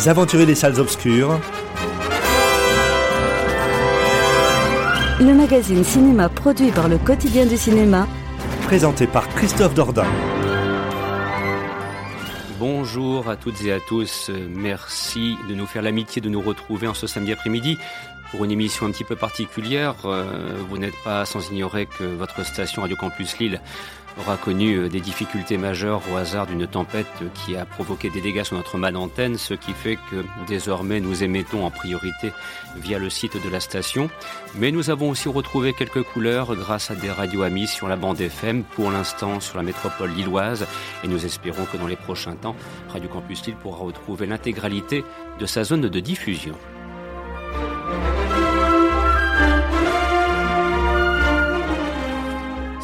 Les aventuriers des salles obscures. Le magazine cinéma produit par le quotidien du cinéma. Présenté par Christophe Dordain. Bonjour à toutes et à tous. Merci de nous faire l'amitié de nous retrouver en ce samedi après-midi pour une émission un petit peu particulière. Euh, vous n'êtes pas sans ignorer que votre station Radio Campus Lille aura connu euh, des difficultés majeures au hasard d'une tempête qui a provoqué des dégâts sur notre mât d'antenne, ce qui fait que désormais nous émettons en priorité via le site de la station. Mais nous avons aussi retrouvé quelques couleurs grâce à des radios amis sur la bande FM, pour l'instant sur la métropole lilloise, et nous espérons que dans les prochains temps, Radio Campus Lille pourra retrouver l'intégralité de sa zone de diffusion.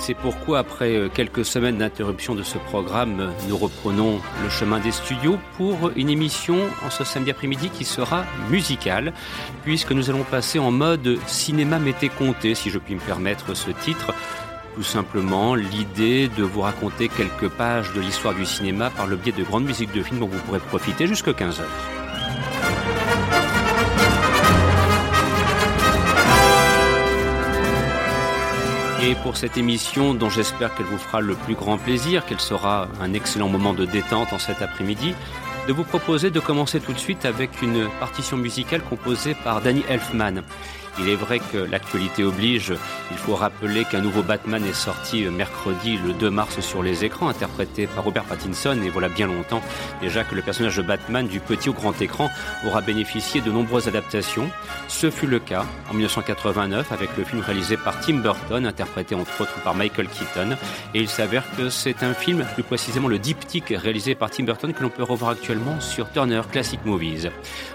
C'est pourquoi, après euh, quelques semaines d'interruption de ce programme, nous reprenons le chemin des studios pour une émission en ce samedi après-midi qui sera musicale, puisque nous allons passer en mode cinéma mété compté, si je puis me permettre ce titre. Tout simplement l'idée de vous raconter quelques pages de l'histoire du cinéma par le biais de grandes musiques de films dont vous pourrez profiter jusqu'à 15 heures. Et pour cette émission dont j'espère qu'elle vous fera le plus grand plaisir, qu'elle sera un excellent moment de détente en cet après-midi, de vous proposer de commencer tout de suite avec une partition musicale composée par Danny Elfman. Il est vrai que l'actualité oblige, il faut rappeler qu'un nouveau Batman est sorti mercredi le 2 mars sur les écrans, interprété par Robert Pattinson, et voilà bien longtemps déjà que le personnage de Batman du petit au grand écran aura bénéficié de nombreuses adaptations. Ce fut le cas en 1989 avec le film réalisé par Tim Burton, interprété entre autres par Michael Keaton, et il s'avère que c'est un film, plus précisément le diptyque réalisé par Tim Burton que l'on peut revoir actuellement sur Turner Classic Movies.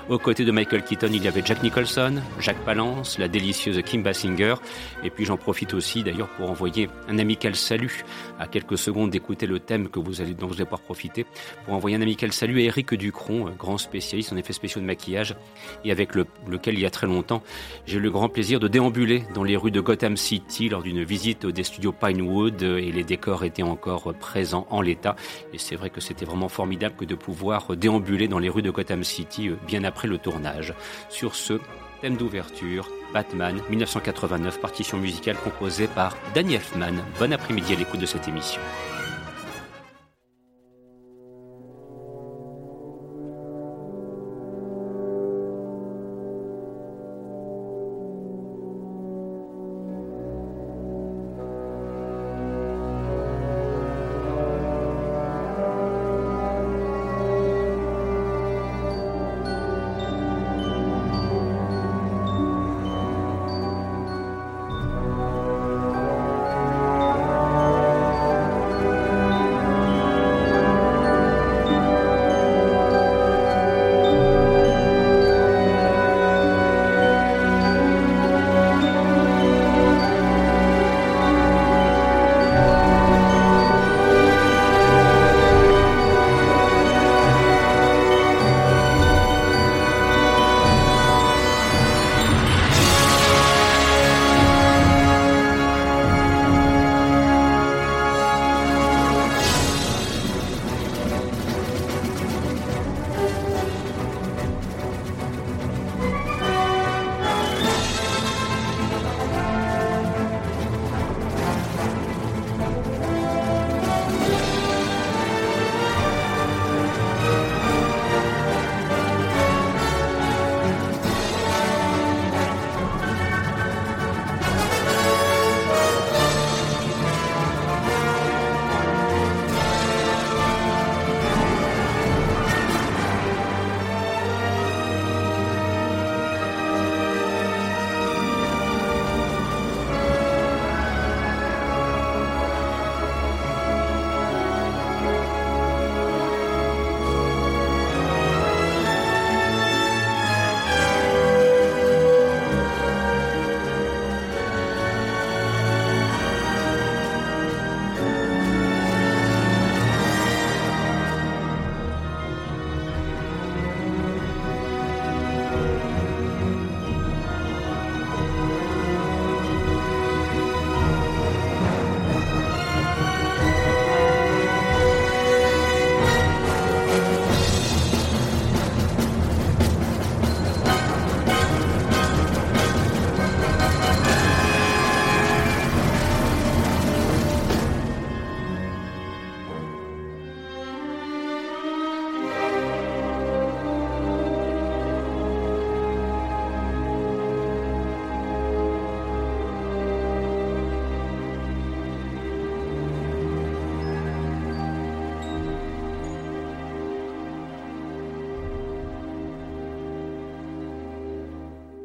Aux côtés de Michael Keaton, il y avait Jack Nicholson, Jacques Palance, la délicieuse Kim Basinger. Et puis j'en profite aussi d'ailleurs pour envoyer un amical salut à quelques secondes d'écouter le thème que vous allez, dont vous allez pouvoir profiter, pour envoyer un amical salut à Eric Ducron, grand spécialiste en effets spéciaux de maquillage, et avec lequel il y a très longtemps j'ai eu le grand plaisir de déambuler dans les rues de Gotham City lors d'une visite des studios Pinewood et les décors étaient encore présents en l'état. Et c'est vrai que c'était vraiment formidable que de pouvoir déambuler dans les rues de Gotham City euh, bien après le tournage. Sur ce, thème d'ouverture, Batman 1989, partition musicale composée par Danny Elfman. Bon après-midi à l'écoute de cette émission.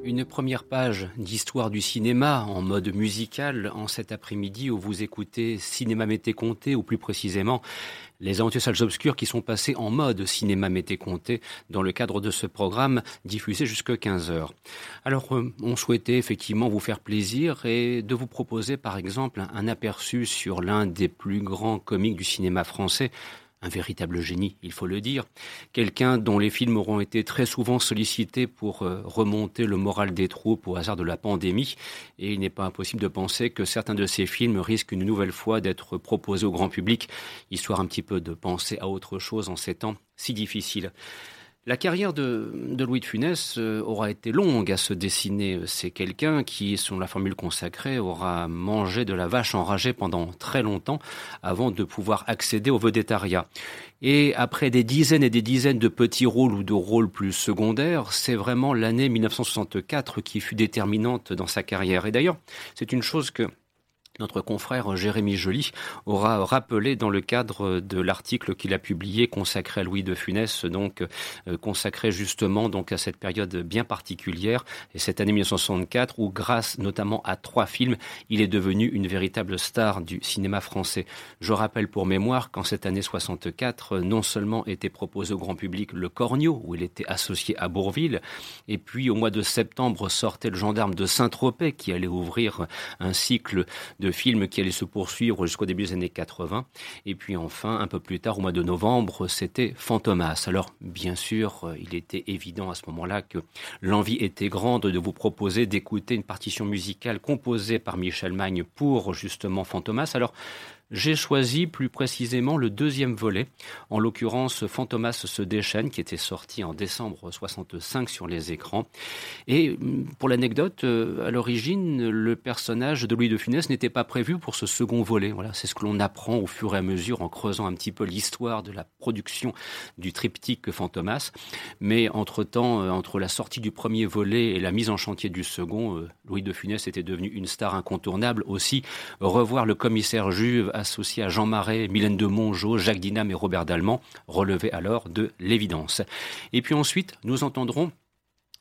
Une première page d'histoire du cinéma en mode musical en cet après-midi où vous écoutez Cinéma Mété Comté ou plus précisément les aventures salles obscures qui sont passées en mode cinéma Mété Comté dans le cadre de ce programme diffusé jusqu'à 15 heures. Alors euh, on souhaitait effectivement vous faire plaisir et de vous proposer par exemple un aperçu sur l'un des plus grands comiques du cinéma français un véritable génie, il faut le dire, quelqu'un dont les films auront été très souvent sollicités pour euh, remonter le moral des troupes au hasard de la pandémie, et il n'est pas impossible de penser que certains de ces films risquent une nouvelle fois d'être proposés au grand public, histoire un petit peu de penser à autre chose en ces temps si difficiles. La carrière de, Louis de Funès euh, aura été longue à se dessiner. C'est quelqu'un qui, selon la formule consacrée, aura mangé de la vache enragée pendant très longtemps avant de pouvoir accéder au vedettariat. Et après des dizaines et des dizaines de petits rôles ou de rôles plus secondaires, c'est vraiment l'année 1964 qui fut déterminante dans sa carrière. Et d'ailleurs, c'est une chose que notre confrère Jérémy Joly aura rappelé dans le cadre de l'article qu'il a publié consacré à Louis de Funès, donc euh, consacré justement donc à cette période bien particulière et cette année 1964 où grâce notamment à trois films, il est devenu une véritable star du cinéma français. Je rappelle pour mémoire qu'en cette année 64, non seulement était proposé au grand public Le Cornio où il était associé à Bourville et puis au mois de septembre sortait Le gendarme de Saint-Tropez qui allait ouvrir un cycle de de films qui allait se poursuivre jusqu'au début des années 80. Et puis enfin, un peu plus tard, au mois de novembre, c'était Fantomas. Alors, bien sûr, euh, il était évident à ce moment-là que l'envie était grande de vous proposer d'écouter une partition musicale composée par Michel Magne pour justement Fantomas. Alors, j'ai choisi plus précisément le deuxième volet, en l'occurrence Fantomas se déchaîne, qui était sorti en décembre 65 sur les écrans. Et mm, pour l'anecdote, euh, à l'origine, le personnage de Louis de Funès n'était pas prévu pour ce second volet. Voilà, c'est ce que l'on apprend au fur et à mesure en creusant un petit peu l'histoire de la production du triptyque Fantomas. Mais entre-temps, euh, entre la sortie du premier volet et la mise en chantier du second, euh, Louis de Funès était devenu une star incontournable. Aussi, revoir le commissaire Juve associé à Jean Marais, Mylène de Mongeau, Jacques Dinam et Robert Dalmont, relevait alors de l'évidence. Et puis ensuite, nous entendrons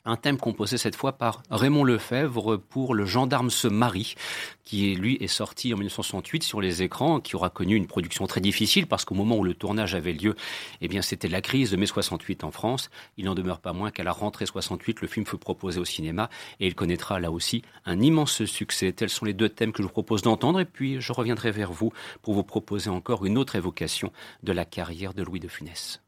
un thème composé cette fois par Raymond Lefebvre pour Le gendarme se marie, qui lui est sorti en 1968 sur les écrans, qui aura connu une production très difficile parce qu'au moment où le tournage avait lieu, eh bien c'était la crise de mai 68 en France. Il n'en demeure pas moins qu'à la rentrée 68, le film fut proposé au cinéma et il connaîtra là aussi un immense succès. Tels sont les deux thèmes que je vous propose d'entendre et puis je reviendrai vers vous pour vous proposer encore une autre évocation de la carrière de Louis de Funès.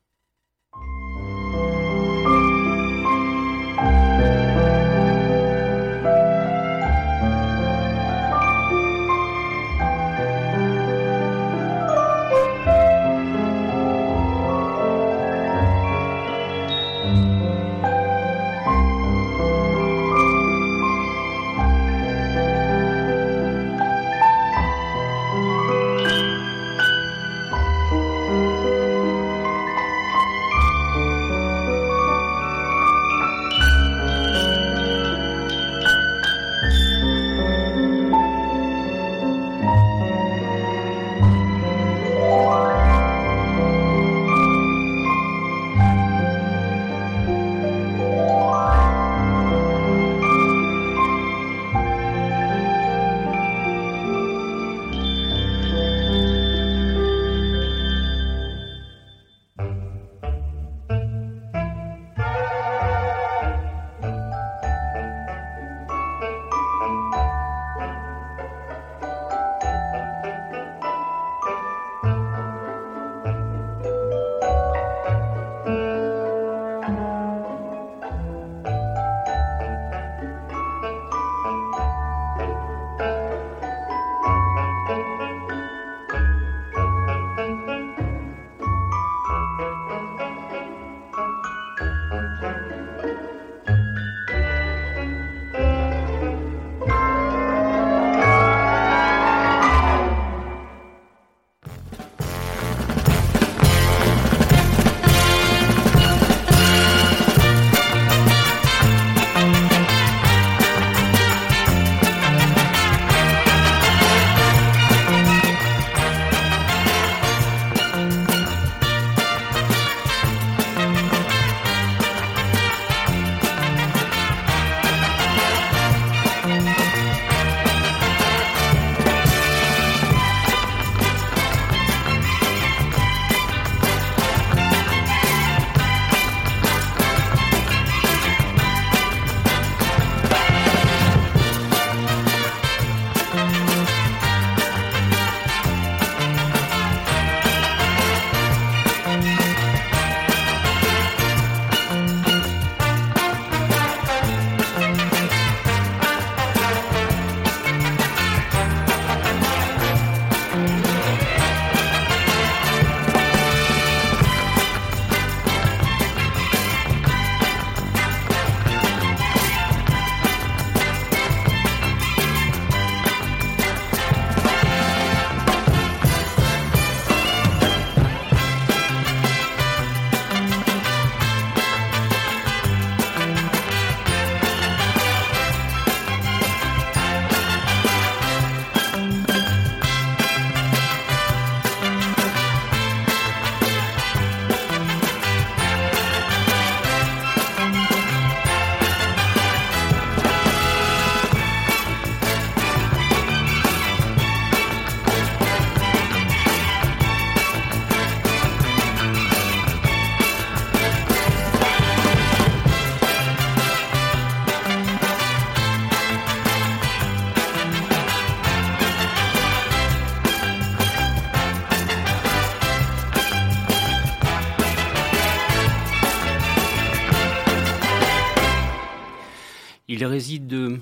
Réside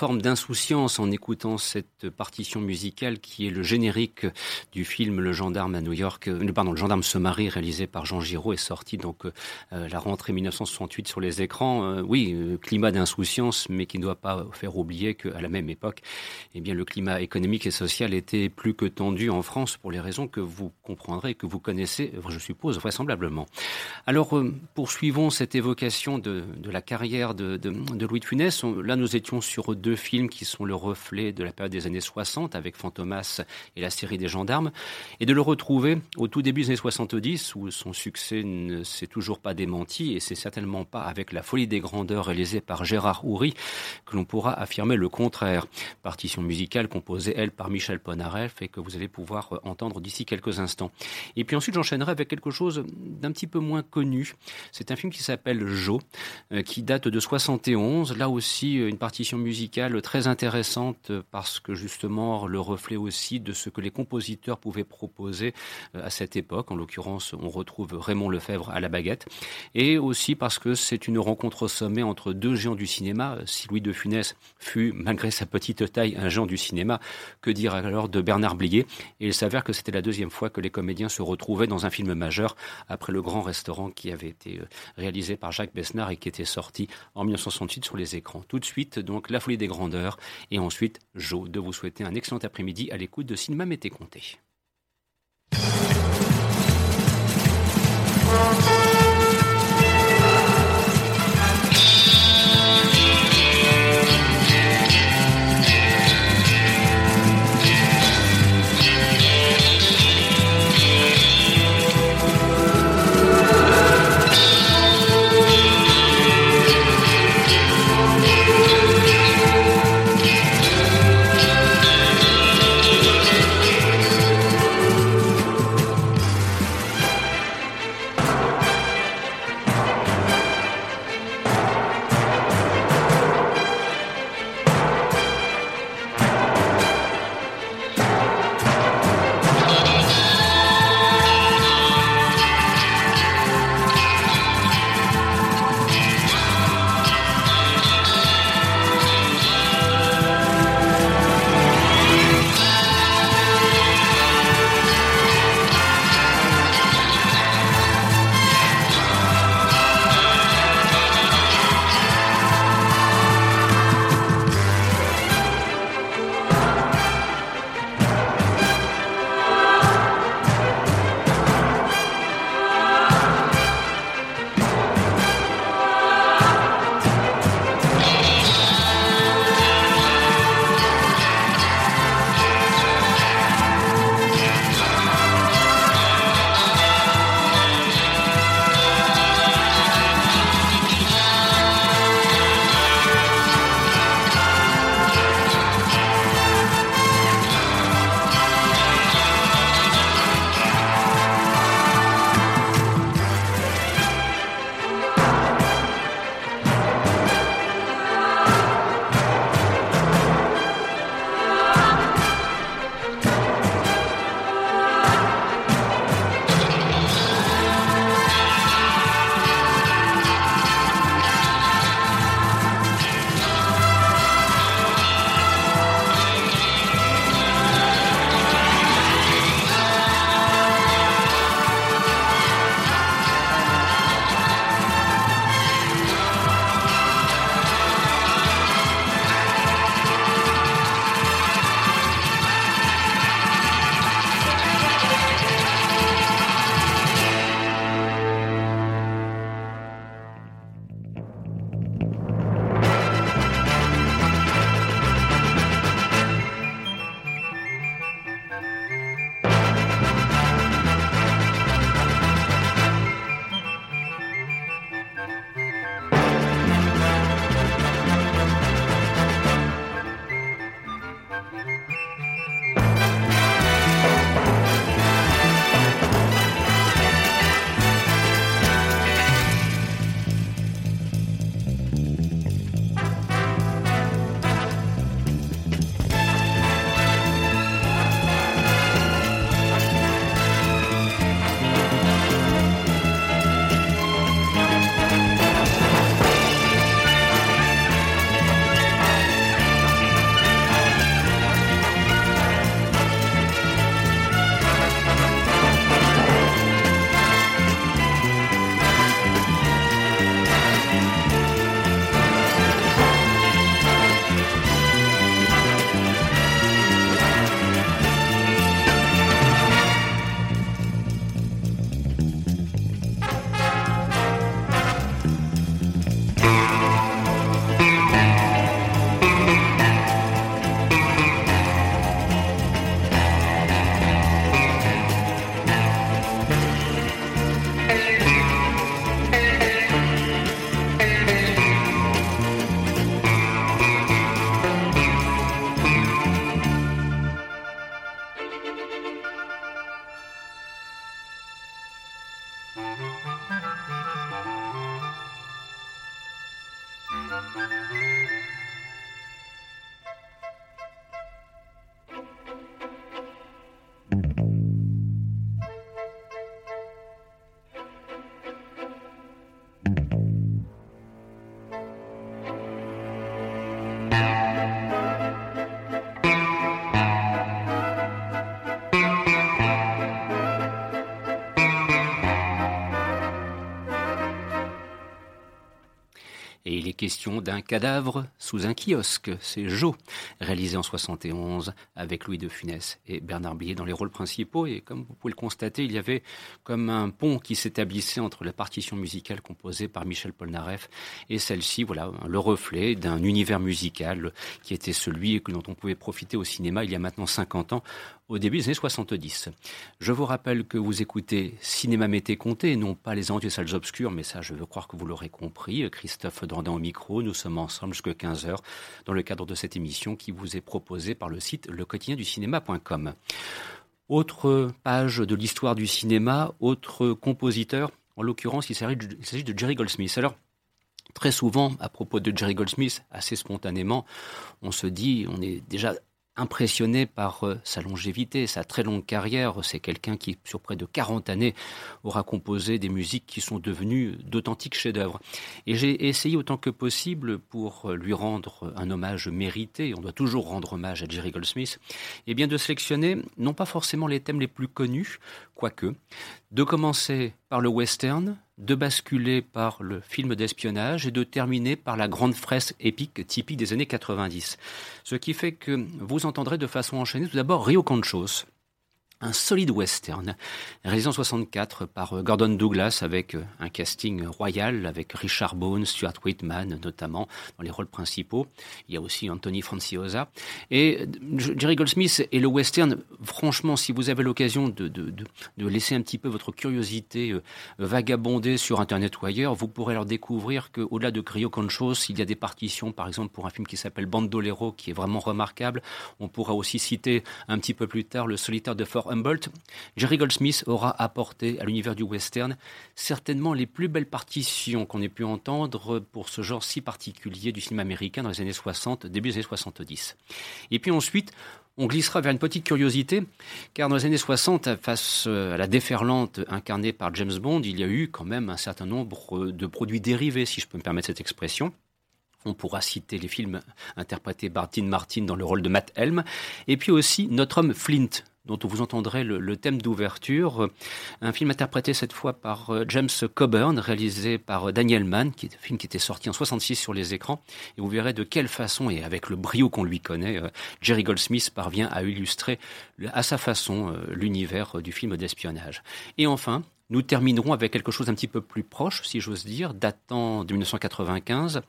forme d'insouciance en écoutant cette partition musicale qui est le générique du film Le gendarme à New York, euh, pardon, Le gendarme se marie réalisé par Jean Giraud est sorti donc euh, la rentrée 1968 sur les écrans. Euh, oui, climat d'insouciance, mais qui ne doit pas faire oublier qu'à la même époque, eh bien, le climat économique et social était plus que tendu en France pour les raisons que vous comprendrez, que vous connaissez, je suppose, vraisemblablement. Alors, poursuivons cette évocation de, la carrière de Louis de Funès. là, nous étions sur deux films qui sont le reflet de la période des années 60 avec Fantomas et la série des gendarmes, et de le retrouver au tout début des années 70 où son succès ne s'est toujours pas démenti et c'est certainement pas avec La folie des grandeurs réalisée par Gérard Houry que l'on pourra affirmer le contraire. Partition musicale composée, elle, par Michel Polnareff et que vous allez pouvoir entendre d'ici quelques instants. Et puis ensuite, j'enchaînerai avec quelque chose d'un petit peu moins connu. C'est un film qui s'appelle Jo, euh, qui date de 71. Là aussi, une partition musicale très intéressante parce que justement le reflet aussi de ce que les compositeurs pouvaient proposer euh, à cette époque. En l'occurrence, on retrouve Raymond Lefebvre à la baguette. Et aussi parce que c'est une rencontre au sommet entre deux géants du cinéma. Si Louis de Funès fut, malgré sa petite taille, un géant du cinéma, que dire alors de Bernard Blier? Et il s'avère que c'était la deuxième fois que les comédiens se retrouvaient dans un film majeur après le grand restaurant qui avait été euh, réalisé par Jacques Besnard et qui était sorti en 1968 sur les écrans. Tout de suite, donc, La folie grandeurs et ensuite, Jo, de vous souhaiter un excellent après-midi à l'écoute de Cinéma Mété Comté. D'un cadavre sous un kiosque. C'est Jo, réalisé en 71 avec Louis de Funès et Bernard Blier dans les rôles principaux. Et comme vous pouvez le constater, il y avait comme un pont qui s'établissait entre la partition musicale composée par Michel Polnareff et celle-ci, voilà, le reflet d'un univers musical qui était celui dont on pouvait profiter au cinéma il y a maintenant 50 ans au début des années 70. Je vous rappelle que vous écoutez Cinéma Mété Comté, non pas les des salles obscures, mais ça, je veux croire que vous l'aurez compris. Christophe Dordan au micro, nous sommes ensemble jusqu'à 15h dans le cadre de cette émission qui vous est proposée par le site lequotidienducinéma.com. Autre page de l'histoire du cinéma, autre compositeur, en l'occurrence, il s'agit de Jerry Goldsmith. Alors, Très souvent, à propos de Jerry Goldsmith, assez spontanément, on se dit, on est déjà impressionné par euh, sa longévité, sa très longue carrière. C'est quelqu'un qui, sur près de 40 années, aura composé des musiques qui sont devenues d'authentiques chefs-d'œuvre. Et j'ai essayé autant que possible pour lui rendre un hommage mérité, on doit toujours rendre hommage à Jerry Goldsmith, et eh bien de sélectionner non pas forcément les thèmes les plus connus, quoique, de commencer par le western, de basculer par le film d'espionnage et de terminer par la grande fresque épique typique des années 90. Ce qui fait que vous entendrez de façon enchaînée tout d'abord Rio Conchos, un solide western, réalisé en 64 par euh, Gordon Douglas avec euh, un casting royal avec Richard Bones, Stuart Whitman notamment dans les rôles principaux. Il y a aussi Anthony Franciosa. Et euh, Jerry Goldsmith et le western, franchement, si vous avez l'occasion de, de, de, laisser un petit peu votre curiosité vagabonder sur Internet ou ailleurs, vous pourrez leur découvrir qu'au-delà de Rio Conchos, il y a des partitions, par exemple pour un film qui s'appelle Bandolero, qui est vraiment remarquable. On pourra aussi citer un petit peu plus tard le solitaire de Fort Humboldt, Jerry Goldsmith aura apporté à l'univers du western certainement les plus belles partitions qu'on ait pu entendre pour ce genre si particulier du cinéma américain dans les années 60, début des années 70. Et puis ensuite, on glissera vers une petite curiosité, car dans les années 60, face à la déferlante incarnée par James Bond, il y a eu quand même un certain nombre de produits dérivés, si je peux me permettre cette expression. On pourra citer les films interprétés par Dean Martin dans le rôle de Matt Helm, et puis aussi Notre homme Flint, dont vous entendrez le, thème d'ouverture. Un film interprété cette fois par euh, James Coburn, réalisé par euh, Daniel Mann, qui est un film qui était sorti en 66 sur les écrans. Et vous verrez de quelle façon, et avec le brio qu'on lui connaît, euh, Jerry Goldsmith parvient à illustrer à sa façon l'univers du film d'espionnage. Et enfin, nous terminerons avec quelque chose d'un petit peu plus proche, si j'ose dire, datant de 1995.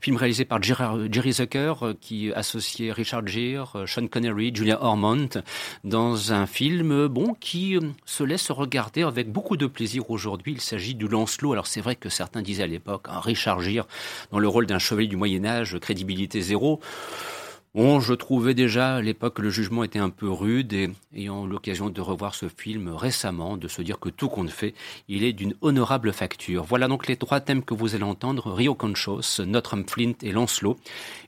Film réalisé par Jerry Zucker, euh, qui associait Richard Gere, euh, Sean Connery, Julia Ormond, dans un film, bon, qui euh, se laisse regarder avec beaucoup de plaisir aujourd'hui. Il s'agit du Lancelot. Alors c'est vrai que certains disaient à l'époque, hein, Richard Gere, dans le rôle d'un chevalier du Moyen-Âge, crédibilité zéro. Bon, je trouvais déjà à l'époque que le jugement était un peu rude et ayant l'occasion de revoir ce film récemment, de se dire que tout compte fait, il est d'une honorable facture. Voilà donc les trois thèmes que vous allez entendre, Rio Conchos, Notre Flint et Lancelot.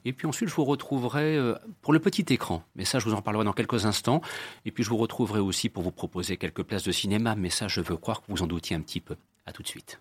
Et puis ensuite, je vous retrouverai euh, pour le petit écran, mais ça, je vous en parlerai dans quelques instants. Et puis je vous retrouverai aussi pour vous proposer quelques places de cinéma, mais ça, je veux croire que vous en doutiez un petit peu. À tout de suite.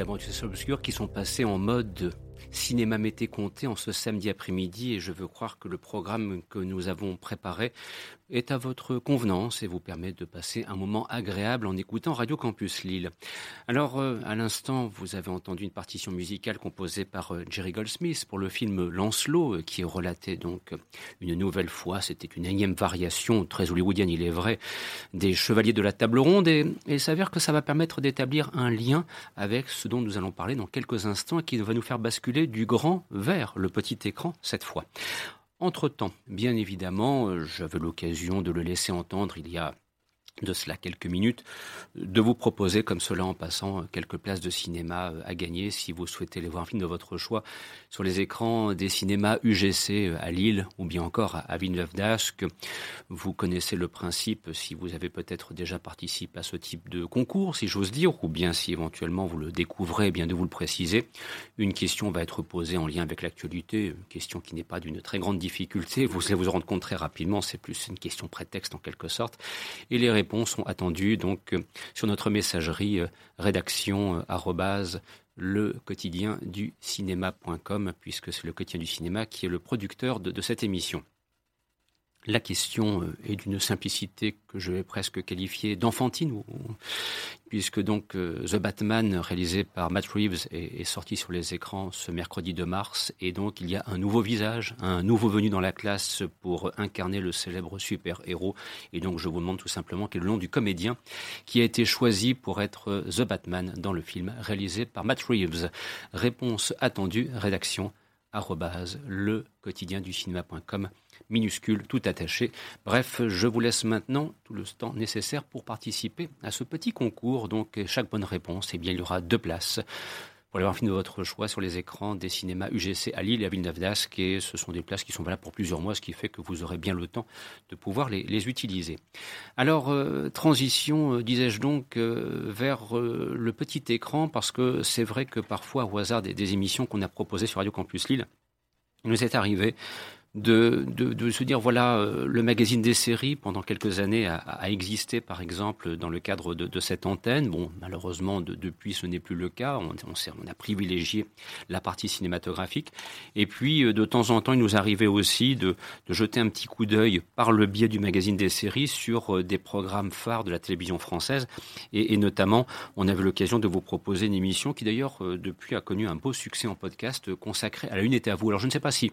Les aventuriers obscures qui sont passés en mode cinéma mété compté en ce samedi après-midi et je veux croire que le programme que nous avons préparé est à votre convenance et vous permet de passer un moment agréable en écoutant Radio Campus Lille. Alors, euh, à l'instant, vous avez entendu une partition musicale composée par euh, Jerry Goldsmith pour le film Lancelot, euh, qui est relaté donc une nouvelle fois, c'était une énième variation, très hollywoodienne il est vrai, des Chevaliers de la Table Ronde, et, et il s'avère que ça va permettre d'établir un lien avec ce dont nous allons parler dans quelques instants, et qui va nous faire basculer du grand vers le petit écran cette fois. Entre-temps, bien évidemment, euh, j'avais l'occasion de le laisser entendre il y a de cela quelques minutes, de vous proposer comme cela en passant quelques places de cinéma euh, à gagner si vous souhaitez aller voir un film de votre choix sur les écrans des cinémas UGC euh, à Lille ou bien encore à Villeneuve d'Ascq. Vous connaissez le principe si vous avez peut-être déjà participé à ce type de concours, si j'ose dire, ou bien si éventuellement vous le découvrez, eh bien de vous le préciser. Une question va être posée en lien avec l'actualité, une question qui n'est pas d'une très grande difficulté, vous allez vous rendre compte très rapidement, c'est plus une question prétexte en quelque sorte. Et les réponses sont attendues donc euh, sur notre messagerie euh, rédaction euh, le quotidien du cinéma.com puisque c'est le quotidien du cinéma qui est le producteur de, de cette émission. La question euh, est d'une simplicité que je vais presque qualifier d'enfantine, puisque donc euh, The Batman, réalisé par Matt Reeves, est, sorti sur les écrans ce mercredi de mars, et donc il y a un nouveau visage, un nouveau venu dans la classe pour incarner le célèbre super-héros, et donc je vous demande tout simplement quel est le nom du comédien qui a été choisi pour être euh, The Batman dans le film réalisé par Matt Reeves. Réponse attendue, rédaction le quotidien du cinéma.com minuscule, tout attaché. Bref, je vous laisse maintenant tout le temps nécessaire pour participer à ce petit concours. Donc, chaque bonne réponse, eh bien, il y aura deux places pour aller voir un film de votre choix sur les écrans des cinémas UGC à Lille et à Villeneuve d'Ascq. Et ce sont des places qui sont valables pour plusieurs mois, ce qui fait que vous aurez bien le temps de pouvoir les, utiliser. Alors, euh, transition, euh, disais-je donc, euh, vers le petit écran, parce que c'est vrai que parfois, au hasard des, des émissions qu'on a proposées sur Radio Campus Lille, il nous est arrivé de, se dire voilà euh, le magazine des séries pendant quelques années a, existé par exemple dans le cadre de, cette antenne. Bon malheureusement depuis ce n'est plus le cas. On, on, a privilégié la partie cinématographique. Et puis euh, de temps en temps il nous arrivait aussi de, de jeter un petit coup d'œil par le biais du magazine des séries sur euh, des programmes phares de la télévision française. Et, et notamment on avait l'occasion de vous proposer une émission qui d'ailleurs depuis a connu un beau succès en podcast consacré à la une était à vous. Alors je ne sais pas si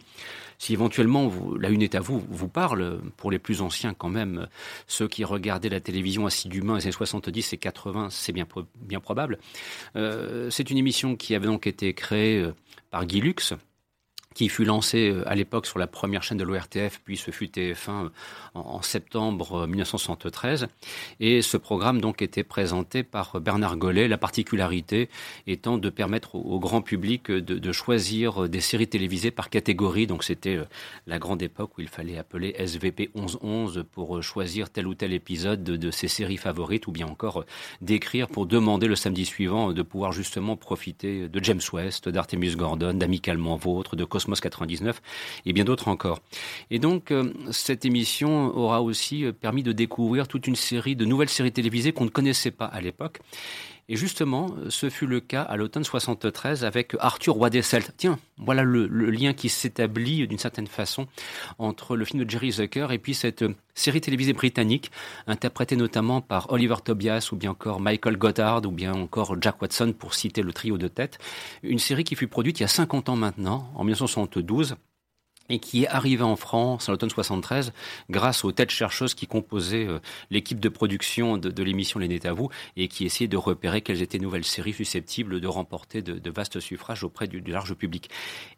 si éventuellement la une est à vous, vous parle, pour les plus anciens quand même, ceux qui regardaient la télévision assidûment les années 70 et 80, c'est bien, probable. Euh, c'est une émission qui avait donc été créée euh, par Guy Lux, qui fut lancé euh, à l'époque sur la première chaîne de l'ORTF, puis ce fut TF1 euh, en, septembre 1973. Euh, Et ce programme donc était présenté par Bernard Gollet, la particularité étant de permettre au, grand public de, choisir des séries télévisées par catégorie. Donc c'était la grande époque où il fallait appeler SVP 1111 pour choisir tel ou tel épisode de, ses séries favorites, ou bien encore d'écrire pour demander le samedi suivant de pouvoir justement profiter de James West, d'Artemis Gordon, d'Amicalement Vôtre, de Cosmos 99 et bien d'autres encore. Et donc, euh, cette émission aura aussi euh, permis de découvrir toute une série de nouvelles séries télévisées qu'on ne connaissait pas à l'époque. Et justement, ce fut le cas à l'automne 73 avec Arthur Roy des Celtes. Tiens, voilà le, lien qui s'établit d'une certaine façon entre le film de Jerry Zucker et puis cette série télévisée britannique, interprétée notamment par Oliver Tobias ou bien encore Michael Goddard ou bien encore Jack Watson pour citer le trio de tête. Une série qui fut produite il y a 50 ans maintenant, en 1972 et qui est arrivé en France en l'automne 73 grâce aux têtes chercheuses qui composaient euh, l'équipe de production de, l'émission Les à vous et qui essayaient de repérer quelles étaient nouvelles séries susceptibles de remporter de, vastes suffrages auprès du, large public.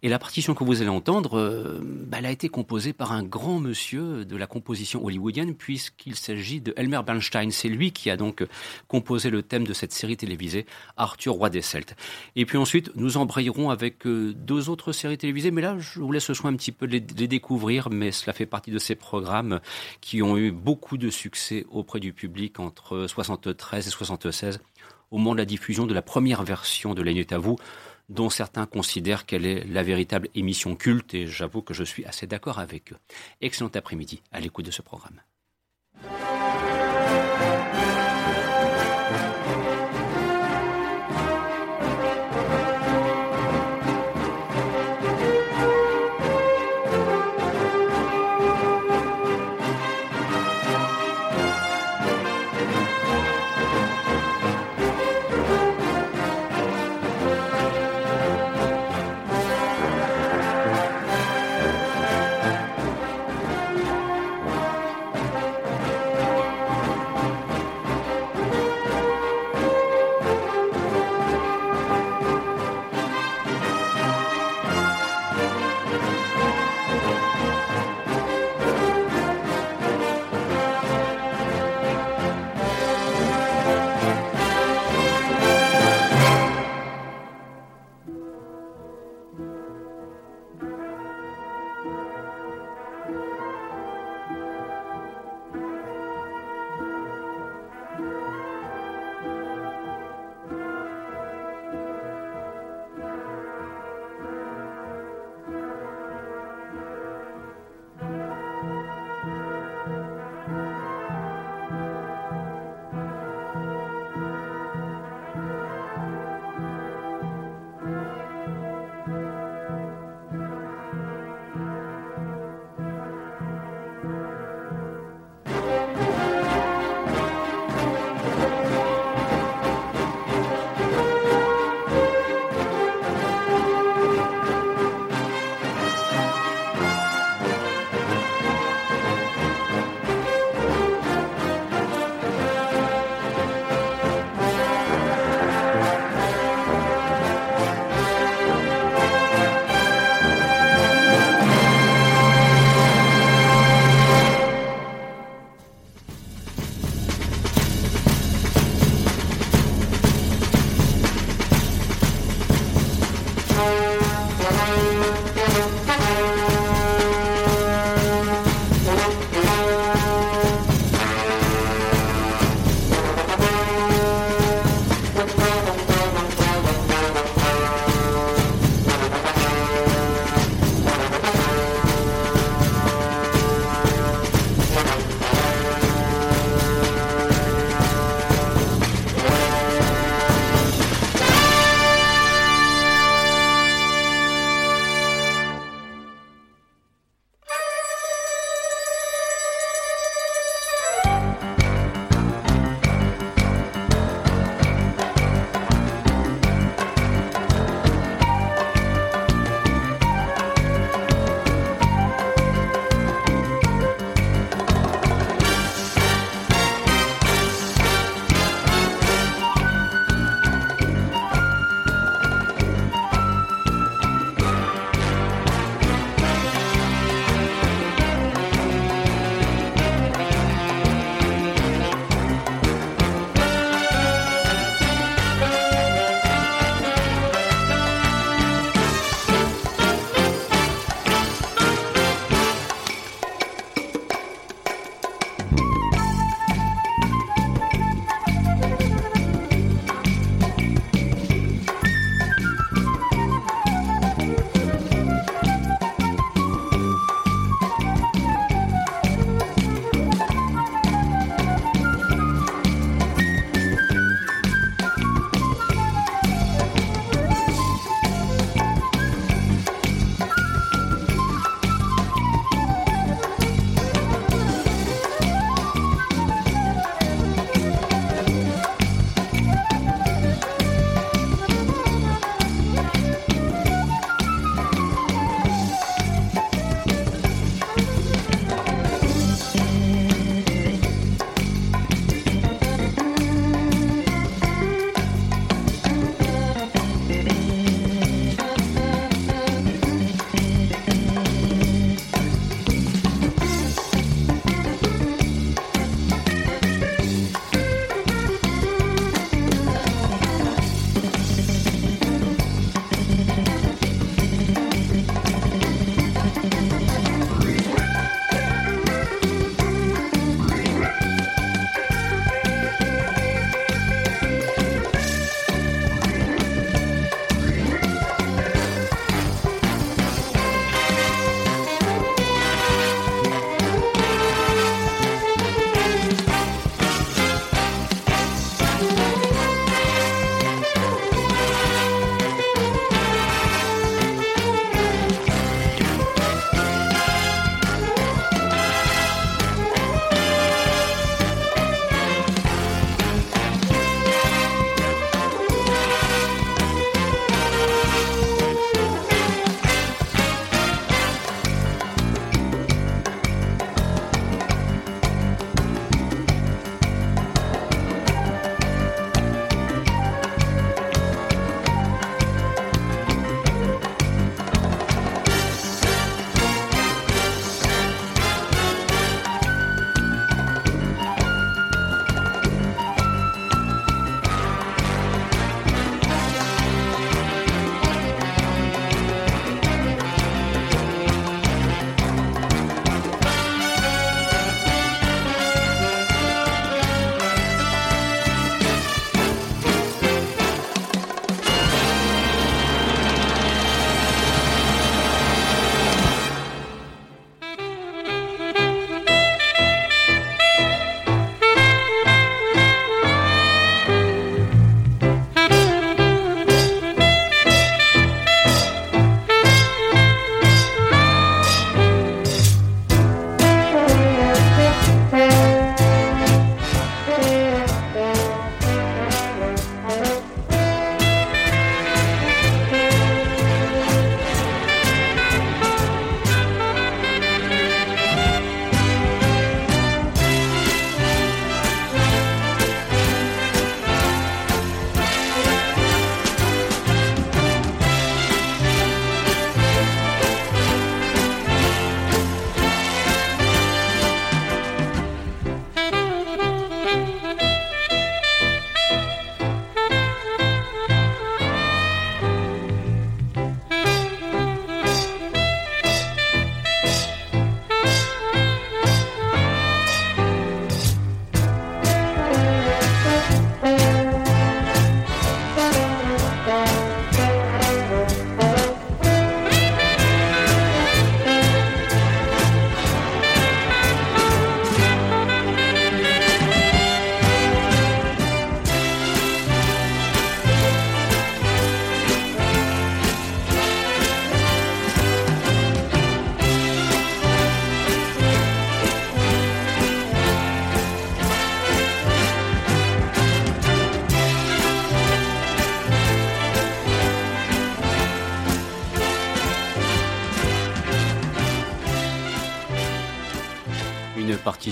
Et la partition que vous allez entendre, euh, bah, elle a été composée par un grand monsieur de la composition hollywoodienne puisqu'il s'agit de Elmer Bernstein. C'est lui qui a donc composé le thème de cette série télévisée, Arthur Roi des Celtes. Et puis ensuite, nous embrayerons avec euh, deux autres séries télévisées, mais là, je vous laisse ce soin un petit peu de les, découvrir, mais cela fait partie de ces programmes qui ont eu beaucoup de succès auprès du public entre 73 et 76, au moment de la diffusion de la première version de La Nuit à vous, dont certains considèrent qu'elle est la véritable émission culte, et j'avoue que je suis assez d'accord avec eux. Excellent après-midi à l'écoute de ce programme.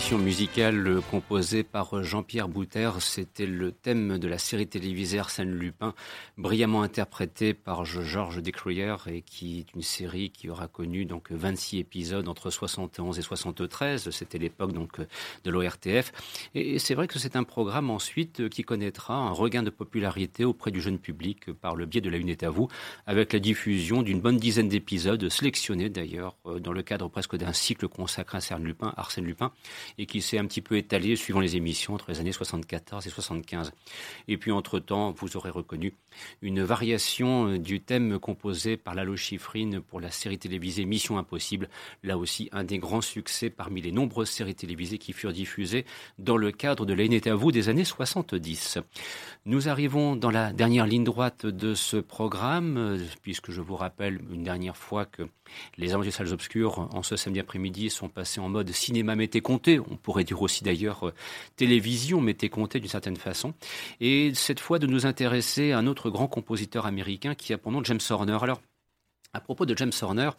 Partition musicale composée par Jean-Pierre Bouter. C'était le thème de la série télévisée Arsène Lupin, brillamment interprété par Georges Descruyer et qui est une série qui aura connu donc 26 épisodes entre 71 et 73. C'était l'époque donc de l'ORTF. Et c'est vrai que c'est un programme ensuite qui connaîtra un regain de popularité auprès du jeune public par le biais de La Une est à vous, avec la diffusion d'une bonne dizaine d'épisodes sélectionnés d'ailleurs dans le cadre presque d'un cycle consacré à Arsène Lupin, et qui s'est un petit peu étalé suivant les émissions entre les années 74 et 75. Et puis entre-temps, vous aurez reconnu une variation euh, du thème composé par Lalo Schifrin pour la série télévisée Mission Impossible, là aussi un des grands succès parmi les nombreuses séries télévisées qui furent diffusées dans le cadre de l'année à vous des années 70. Nous arrivons dans la dernière ligne droite de ce programme, euh, puisque je vous rappelle une dernière fois que les Aventures salles obscures en ce samedi après-midi sont passés en mode cinéma mété compté. On pourrait dire aussi d'ailleurs euh, télévision mété compté d'une certaine façon. Et cette fois de nous intéresser à un autre grand compositeur américain qui a pour nom James Horner. Alors, à propos de James Horner,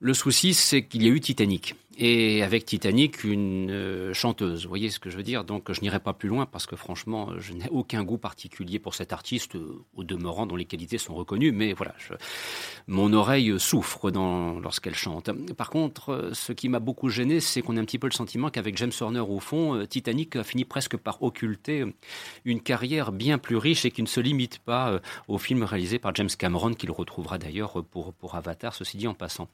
le souci c'est qu'il y a eu Titanic et avec Titanic une euh, chanteuse. Vous voyez ce que je veux dire? Donc je n'irai pas plus loin parce que franchement, je n'ai aucun goût particulier pour cet artiste, euh, au demeurant dont les qualités sont reconnues, mais voilà, mon oreille souffre lorsqu'elle chante. Par contre, euh, ce qui m'a beaucoup gêné, c'est qu'on a un petit peu le sentiment qu'avec James Horner au fond, Titanic a fini presque par occulter une carrière bien plus riche et qui ne se limite pas au film réalisé par James Cameron, qu'il retrouvera d'ailleurs pour, pour Avatar, ceci dit en passant.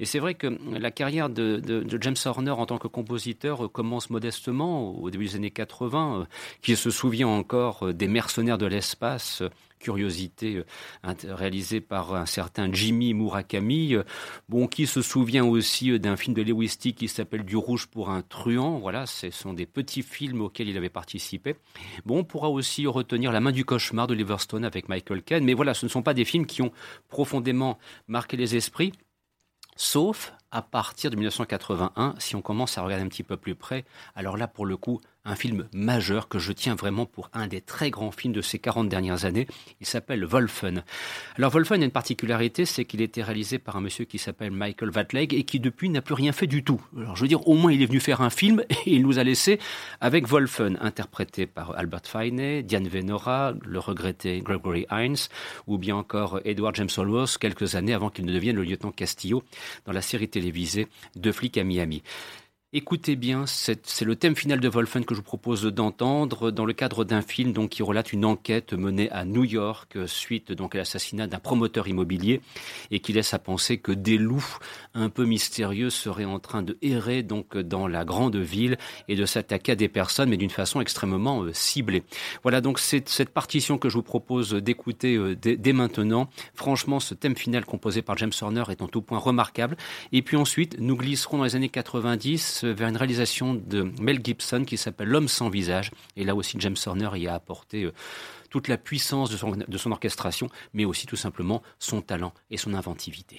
Et c'est vrai que la carrière de James Horner en tant que compositeur euh, commence modestement au début des années 80, euh, qui se souvient encore euh, des mercenaires de l'espace curiosité réalisée par un certain Jimmy Murakami, bon, qui se souvient aussi d'un film de Lewis qui s'appelle Du rouge pour un truand. Voilà, ce sont des petits films auxquels il avait participé. Bon, on pourra aussi retenir La main du cauchemar de Liverstone avec Michael Caine, mais voilà, ce ne sont pas des films qui ont profondément marqué les esprits. Sauf à partir de 1981, si on commence à regarder un petit peu plus près, alors là, pour le coup, un film majeur que je tiens vraiment pour un des très grands films de ces 40 dernières années. Il s'appelle Wolfen. Alors Wolfen a une particularité, c'est qu'il a été réalisé par un monsieur qui s'appelle Michael Vatleg et qui depuis n'a plus rien fait du tout. Alors je veux dire, au moins il est venu faire un film et il nous a laissé avec Wolfen, interprété par Albert Finney, Diane Venora, le regretté Gregory Hines, ou bien encore Edward James Olmos, quelques années avant qu'il ne devienne le lieutenant Castillo dans la série télévisée De flics à Miami. Écoutez bien, c'est le thème final de Wolfen que je vous propose d'entendre dans le cadre d'un film donc, qui relate une enquête menée à New York suite donc à l'assassinat d'un promoteur immobilier et qui laisse à penser que des loups un peu mystérieux seraient en train de errer donc dans la grande ville et de s'attaquer à des personnes mais d'une façon extrêmement euh, ciblée. Voilà donc cette partition que je vous propose d'écouter euh, dès, maintenant. Franchement, ce thème final composé par James Horner est en tout point remarquable. Et puis ensuite, nous glisserons dans les années 90 vers une réalisation de Mel Gibson qui s'appelle L'homme sans visage. Et là aussi, James Horner y a apporté euh, toute la puissance de son, de son orchestration, mais aussi tout simplement son talent et son inventivité.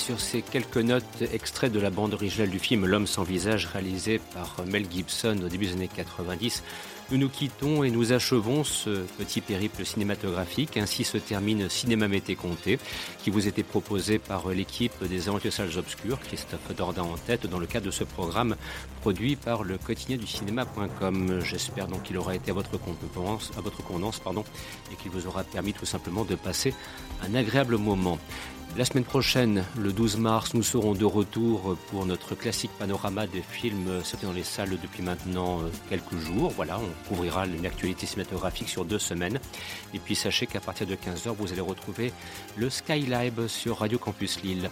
Sur ces quelques notes extraits de la bande originale du film L'homme sans visage réalisé par Mel Gibson au début des années 90. Nous nous quittons et nous achevons ce petit périple cinématographique. Ainsi se termine Cinéma Mété Comté, qui vous était proposé par l'équipe des Aventures Salles Obscures, Christophe Dordain en tête, dans le cadre de ce programme produit par le quotidien du cinéma.com. J'espère donc qu'il aura été à votre convenance, à votre et qu'il vous aura permis tout simplement de passer un agréable moment. La semaine prochaine, le 12 mars, nous serons de retour pour notre classique panorama des films sortis dans les salles depuis maintenant euh, quelques jours. Voilà, on couvrira une actualité cinématographique sur deux semaines. Et puis sachez qu'à partir de 15h, vous allez retrouver le Skylab sur Radio Campus Lille.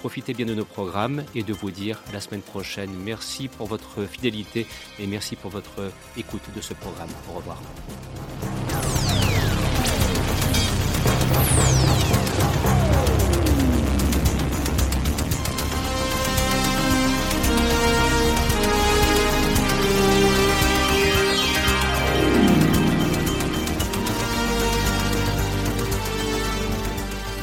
Profitez bien de nos programmes et de vous dire la semaine prochaine. Merci pour votre fidélité et merci pour votre écoute de ce programme. Au revoir.